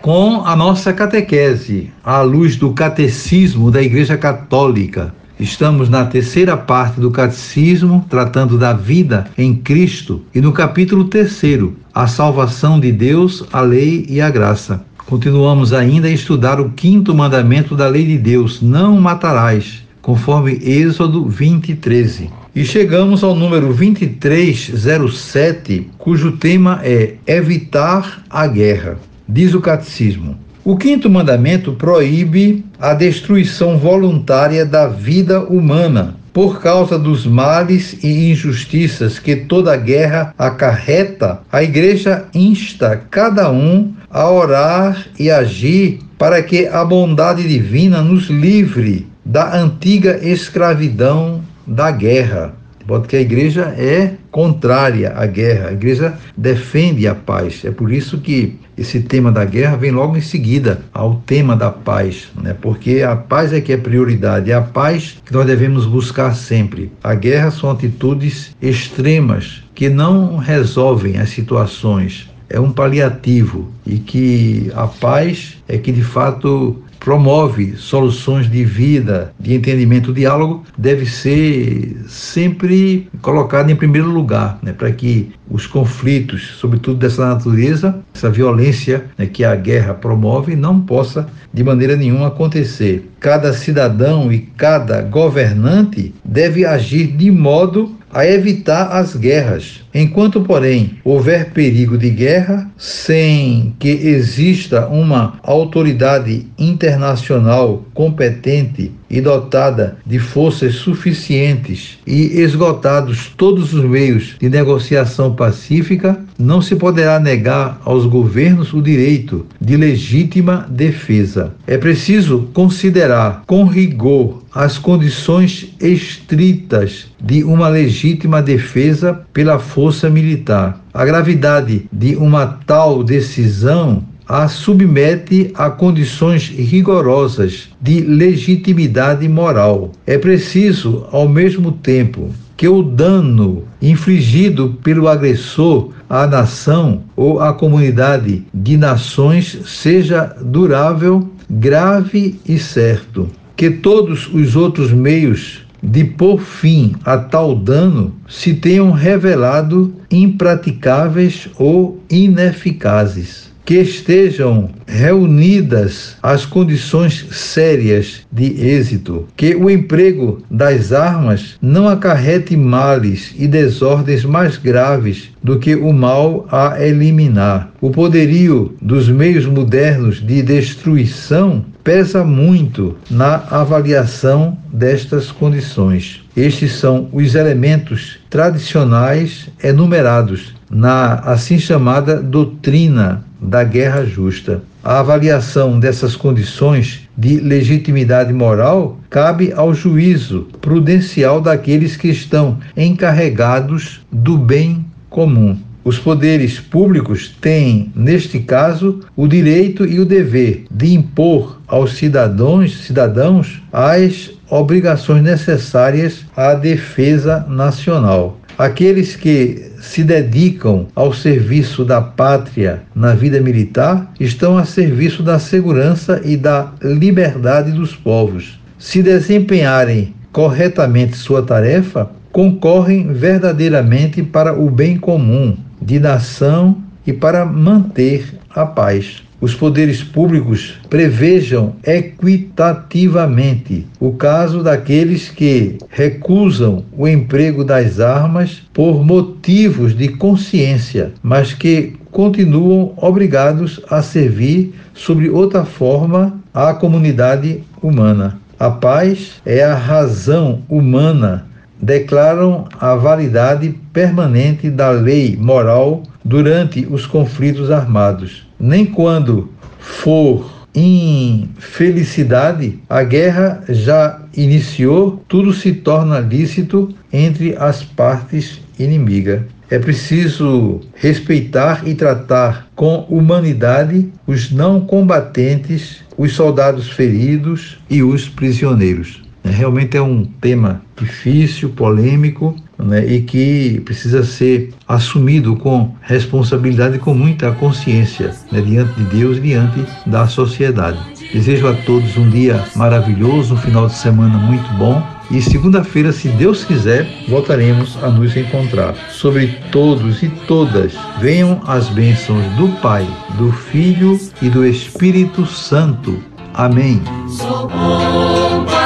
com a nossa catequese, à luz do catecismo da Igreja Católica. Estamos na terceira parte do catecismo, tratando da vida em Cristo, e no capítulo terceiro, a salvação de Deus, a lei e a graça. Continuamos ainda a estudar o quinto mandamento da lei de Deus: não matarás, conforme Êxodo 20, 13. E chegamos ao número 2307, cujo tema é evitar a guerra. Diz o catecismo: o quinto mandamento proíbe a destruição voluntária da vida humana por causa dos males e injustiças que toda guerra acarreta, a Igreja insta cada um a orar e agir para que a bondade divina nos livre da antiga escravidão da guerra. Porque a igreja é contrária à guerra, a igreja defende a paz. É por isso que esse tema da guerra vem logo em seguida ao tema da paz, né? porque a paz é que é prioridade, é a paz que nós devemos buscar sempre. A guerra são atitudes extremas que não resolvem as situações, é um paliativo e que a paz é que de fato promove soluções de vida, de entendimento, diálogo deve ser sempre colocado em primeiro lugar, né, para que os conflitos, sobretudo dessa natureza, essa violência né, que a guerra promove, não possa de maneira nenhuma acontecer. Cada cidadão e cada governante deve agir de modo a evitar as guerras. Enquanto, porém, houver perigo de guerra, sem que exista uma autoridade internacional competente e dotada de forças suficientes e esgotados todos os meios de negociação pacífica, não se poderá negar aos governos o direito de legítima defesa. É preciso considerar com rigor as condições estritas de uma legítima defesa pela força militar. A gravidade de uma tal decisão a submete a condições rigorosas de legitimidade moral. É preciso, ao mesmo tempo, que o dano infligido pelo agressor à nação ou à comunidade de nações seja durável, grave e certo. Que todos os outros meios de pôr fim a tal dano se tenham revelado impraticáveis ou ineficazes que estejam reunidas as condições sérias de êxito, que o emprego das armas não acarrete males e desordens mais graves do que o mal a eliminar. O poderio dos meios modernos de destruição pesa muito na avaliação destas condições. Estes são os elementos tradicionais enumerados na assim chamada doutrina da guerra justa. A avaliação dessas condições de legitimidade moral cabe ao juízo prudencial daqueles que estão encarregados do bem comum. Os poderes públicos têm, neste caso, o direito e o dever de impor aos cidadãos, cidadãos as obrigações necessárias à defesa nacional. Aqueles que se dedicam ao serviço da pátria na vida militar estão a serviço da segurança e da liberdade dos povos. Se desempenharem corretamente sua tarefa, concorrem verdadeiramente para o bem comum de nação e para manter a paz os poderes públicos prevejam equitativamente o caso daqueles que recusam o emprego das armas por motivos de consciência, mas que continuam obrigados a servir sob outra forma à comunidade humana. A paz é a razão humana declaram a validade permanente da lei moral durante os conflitos armados. Nem quando for infelicidade, a guerra já iniciou, tudo se torna lícito entre as partes inimigas. É preciso respeitar e tratar com humanidade os não combatentes, os soldados feridos e os prisioneiros. É, realmente é um tema difícil, polêmico, né, e que precisa ser assumido com responsabilidade e com muita consciência né, diante de Deus e diante da sociedade. Desejo a todos um dia maravilhoso, um final de semana muito bom. E segunda-feira, se Deus quiser, voltaremos a nos encontrar. Sobre todos e todas, venham as bênçãos do Pai, do Filho e do Espírito Santo. Amém.